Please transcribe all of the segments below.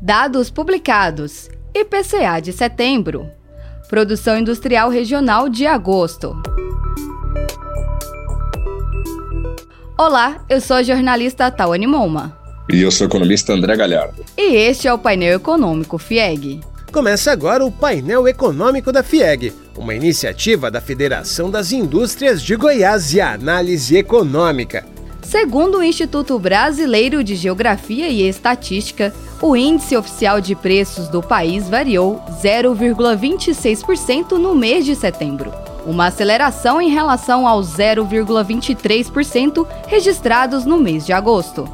Dados publicados: IPCA de setembro, Produção Industrial Regional de agosto. Olá, eu sou a jornalista Tawane Moma. E eu sou o economista André Galhardo. E este é o painel econômico FIEG. Começa agora o painel econômico da FIEG, uma iniciativa da Federação das Indústrias de Goiás e Análise Econômica. Segundo o Instituto Brasileiro de Geografia e Estatística, o índice oficial de preços do país variou 0,26% no mês de setembro, uma aceleração em relação aos 0,23% registrados no mês de agosto.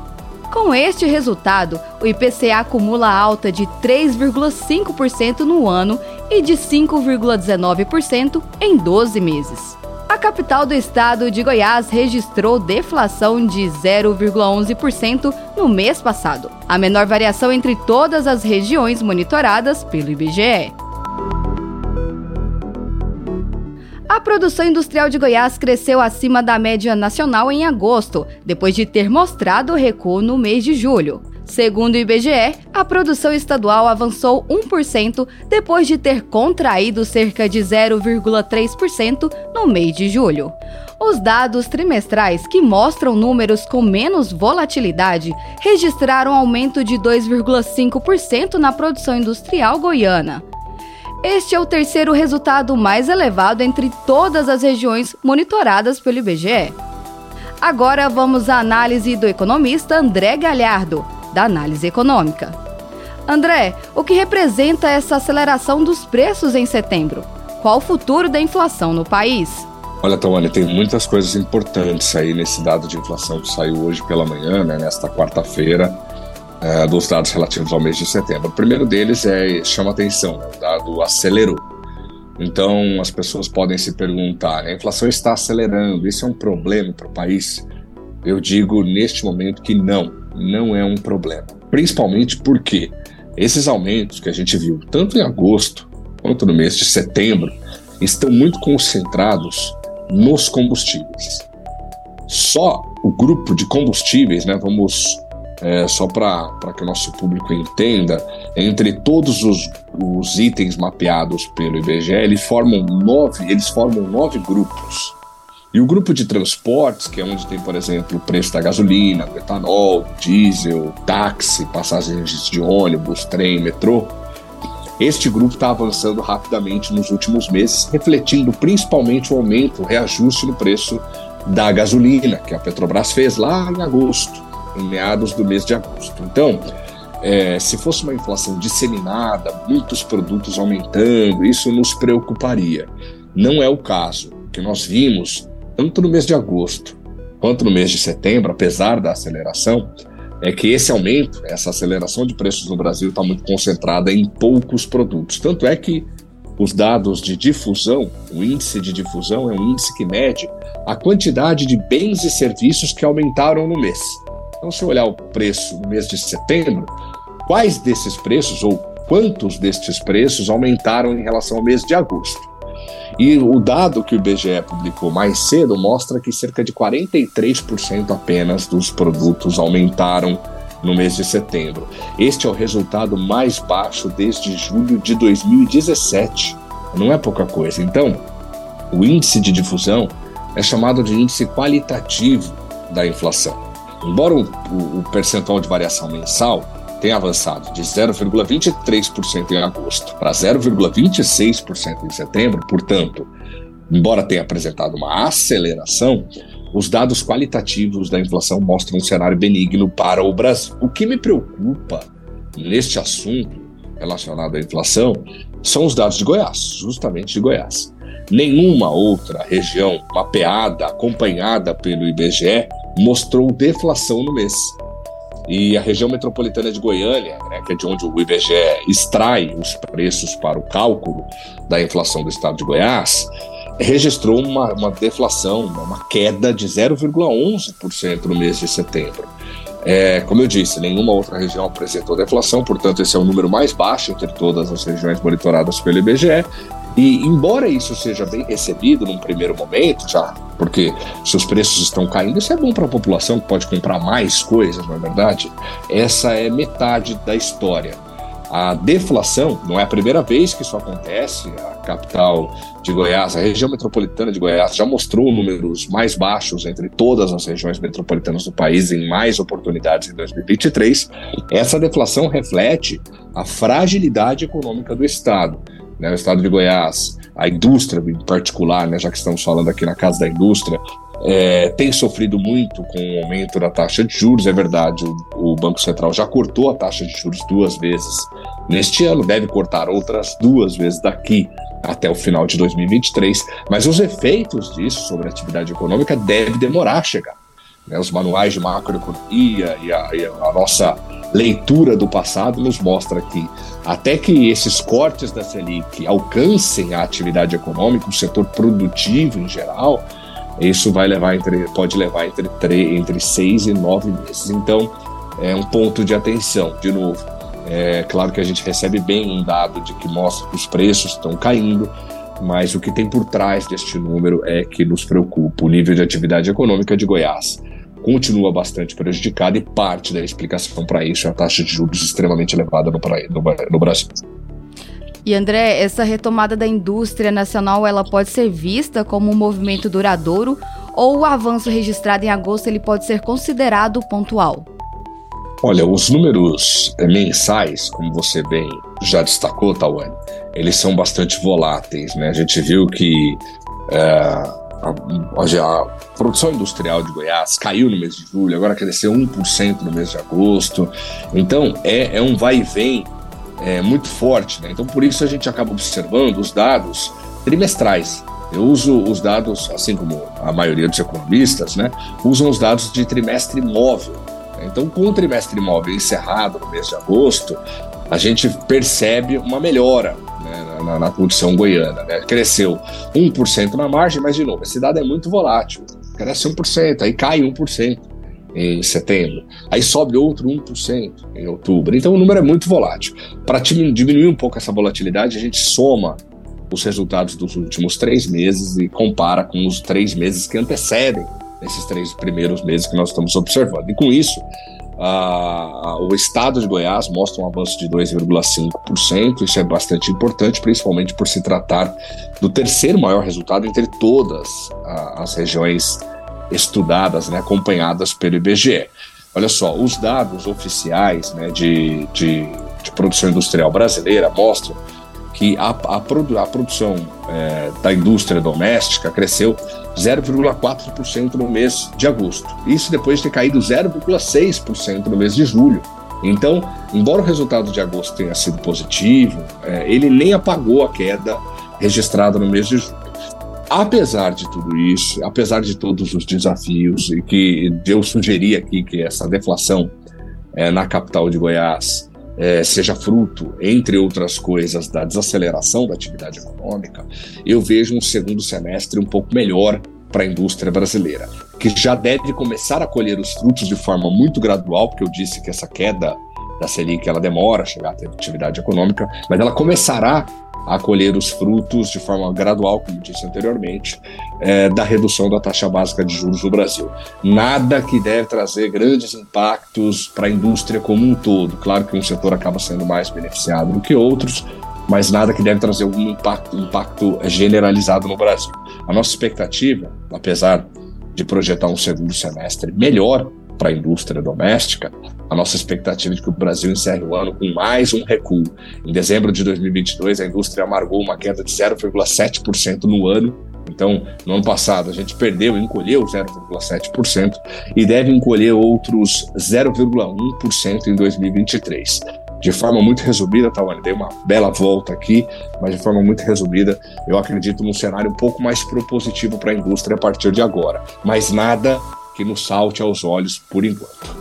Com este resultado, o IPCA acumula alta de 3,5% no ano e de 5,19% em 12 meses. A capital do estado de Goiás registrou deflação de 0,11% no mês passado, a menor variação entre todas as regiões monitoradas pelo IBGE. A produção industrial de Goiás cresceu acima da média nacional em agosto, depois de ter mostrado recuo no mês de julho. Segundo o IBGE, a produção estadual avançou 1% depois de ter contraído cerca de 0,3% no mês de julho. Os dados trimestrais, que mostram números com menos volatilidade, registraram aumento de 2,5% na produção industrial goiana. Este é o terceiro resultado mais elevado entre todas as regiões monitoradas pelo IBGE. Agora vamos à análise do economista André Galhardo, da análise econômica. André, o que representa essa aceleração dos preços em setembro? Qual o futuro da inflação no país? Olha, Tawane, tem muitas coisas importantes aí nesse dado de inflação que saiu hoje pela manhã, né, nesta quarta-feira uh, dos dados relativos ao mês de setembro. O primeiro deles é chama atenção, né, o dado acelerou. Então as pessoas podem se perguntar: né, a inflação está acelerando, isso é um problema para o país? Eu digo neste momento que não, não é um problema. Principalmente porque esses aumentos que a gente viu tanto em agosto quanto no mês de setembro estão muito concentrados nos combustíveis. Só o grupo de combustíveis, né, vamos é, só para que o nosso público entenda, entre todos os, os itens mapeados pelo IBGE, eles formam nove, eles formam nove grupos. E o grupo de transportes, que é onde tem, por exemplo, o preço da gasolina, do etanol, diesel, táxi, passagens de ônibus, trem, metrô, este grupo está avançando rapidamente nos últimos meses, refletindo principalmente o aumento, o reajuste no preço da gasolina, que a Petrobras fez lá em agosto em meados do mês de agosto. Então, é, se fosse uma inflação disseminada, muitos produtos aumentando, isso nos preocuparia. Não é o caso. O que nós vimos, tanto no mês de agosto quanto no mês de setembro, apesar da aceleração, é que esse aumento, essa aceleração de preços no Brasil está muito concentrada em poucos produtos. Tanto é que os dados de difusão, o índice de difusão é um índice que mede a quantidade de bens e serviços que aumentaram no mês. Então, se olhar o preço no mês de setembro, quais desses preços ou quantos destes preços aumentaram em relação ao mês de agosto? E o dado que o IBGE publicou mais cedo mostra que cerca de 43% apenas dos produtos aumentaram no mês de setembro. Este é o resultado mais baixo desde julho de 2017. Não é pouca coisa. Então, o índice de difusão é chamado de índice qualitativo da inflação. Embora o, o, o percentual de variação mensal tenha avançado de 0,23% em agosto para 0,26% em setembro, portanto, embora tenha apresentado uma aceleração, os dados qualitativos da inflação mostram um cenário benigno para o Brasil. O que me preocupa neste assunto relacionado à inflação são os dados de Goiás, justamente de Goiás. Nenhuma outra região mapeada, acompanhada pelo IBGE, mostrou deflação no mês. E a região metropolitana de Goiânia, né, que é de onde o IBGE extrai os preços para o cálculo da inflação do estado de Goiás, registrou uma, uma deflação, uma queda de 0,11% no mês de setembro. É, como eu disse, nenhuma outra região apresentou deflação, portanto, esse é o número mais baixo entre todas as regiões monitoradas pelo IBGE. E embora isso seja bem recebido num primeiro momento, já porque se os preços estão caindo, isso é bom para a população que pode comprar mais coisas, não é verdade? Essa é metade da história. A deflação não é a primeira vez que isso acontece. A capital de Goiás, a região metropolitana de Goiás, já mostrou números mais baixos entre todas as regiões metropolitanas do país em mais oportunidades em 2023. Essa deflação reflete a fragilidade econômica do Estado. Né? O Estado de Goiás, a indústria em particular, né? já que estamos falando aqui na Casa da Indústria, é, tem sofrido muito com o aumento da taxa de juros, é verdade. O, o, Banco Central já cortou a taxa de juros duas vezes neste ano, deve cortar outras duas vezes daqui até o final de 2023. Mas os efeitos disso sobre a atividade econômica devem demorar a chegar. Né? Os manuais de macroeconomia e a, e a nossa leitura do passado nos mostra que até que esses cortes da Selic alcancem a atividade econômica, o setor produtivo em geral, isso vai levar entre, pode levar entre, entre seis e nove meses. Então, é um ponto de atenção, de novo. É claro que a gente recebe bem um dado de que mostra que os preços estão caindo, mas o que tem por trás deste número é que nos preocupa. O nível de atividade econômica de Goiás continua bastante prejudicado e parte da explicação para isso é a taxa de juros extremamente elevada no, no, no Brasil. E André, essa retomada da indústria nacional, ela pode ser vista como um movimento duradouro ou o avanço registrado em agosto ele pode ser considerado pontual? Olha, os números eh, mensais, como você bem já destacou, Tawane, eles são bastante voláteis, né? A gente viu que é, a, a, produção industrial de Goiás caiu no mês de julho, agora cresceu 1% no mês de agosto. Então, é, é um vai e vem é, muito forte. Né? Então, por isso a gente acaba observando os dados trimestrais. Eu uso os dados, assim como a maioria dos economistas, né, usam os dados de trimestre móvel. Então, com o trimestre móvel encerrado no mês de agosto, a gente percebe uma melhora né, na, na, produção goiana. Né? Cresceu 1% na margem, mas, de novo, esse dado é muito volátil. Cresce 1%, aí cai 1% em setembro, aí sobe outro 1% em outubro. Então o número é muito volátil. Para diminuir um pouco essa volatilidade, a gente soma os resultados dos últimos três meses e compara com os três meses que antecedem esses três primeiros meses que nós estamos observando. E com isso, o estado de Goiás mostra um avanço de 2,5%. Isso é bastante importante, principalmente por se tratar do terceiro maior resultado entre todas as regiões estudadas, né, acompanhadas pelo IBGE. Olha só, os dados oficiais né, de, de, de produção industrial brasileira mostram que a, a, a produção é, da indústria doméstica cresceu 0,4% no mês de agosto. Isso depois de ter caído 0,6% no mês de julho. Então, embora o resultado de agosto tenha sido positivo, é, ele nem apagou a queda registrada no mês de julho. Apesar de tudo isso, apesar de todos os desafios, e que eu sugeri aqui que essa deflação é, na capital de Goiás é, seja fruto, entre outras coisas, da desaceleração da atividade econômica, eu vejo um segundo semestre um pouco melhor para a indústria brasileira, que já deve começar a colher os frutos de forma muito gradual, porque eu disse que essa queda da Selic ela demora a chegar à atividade econômica, mas ela começará a colher os frutos de forma gradual, como disse anteriormente, é, da redução da taxa básica de juros no Brasil. Nada que deve trazer grandes impactos para a indústria como um todo. Claro que um setor acaba sendo mais beneficiado do que outros, mas nada que deve trazer algum impacto, impacto generalizado no Brasil. A nossa expectativa, apesar de projetar um segundo semestre melhor para a indústria doméstica, a nossa expectativa é de que o Brasil encerre o ano com mais um recuo. Em dezembro de 2022, a indústria amargou uma queda de 0,7% no ano. Então, no ano passado, a gente perdeu, encolheu 0,7% e deve encolher outros 0,1% em 2023 de forma muito resumida, Tawane, dei uma bela volta aqui, mas de forma muito resumida, eu acredito num cenário um pouco mais propositivo para a indústria a partir de agora. Mas nada que nos salte aos olhos por enquanto.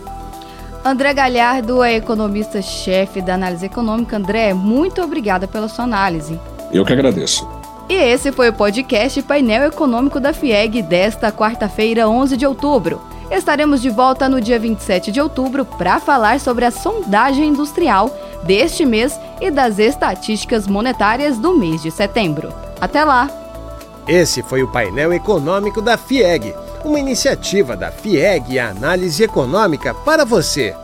André Galhardo é economista-chefe da análise econômica. André, muito obrigada pela sua análise. Eu que agradeço. E esse foi o podcast Painel Econômico da FIEG desta quarta-feira, 11 de outubro. Estaremos de volta no dia 27 de outubro para falar sobre a sondagem industrial deste mês e das estatísticas monetárias do mês de setembro. Até lá! Esse foi o painel econômico da FIEG uma iniciativa da FIEG e Análise Econômica para você.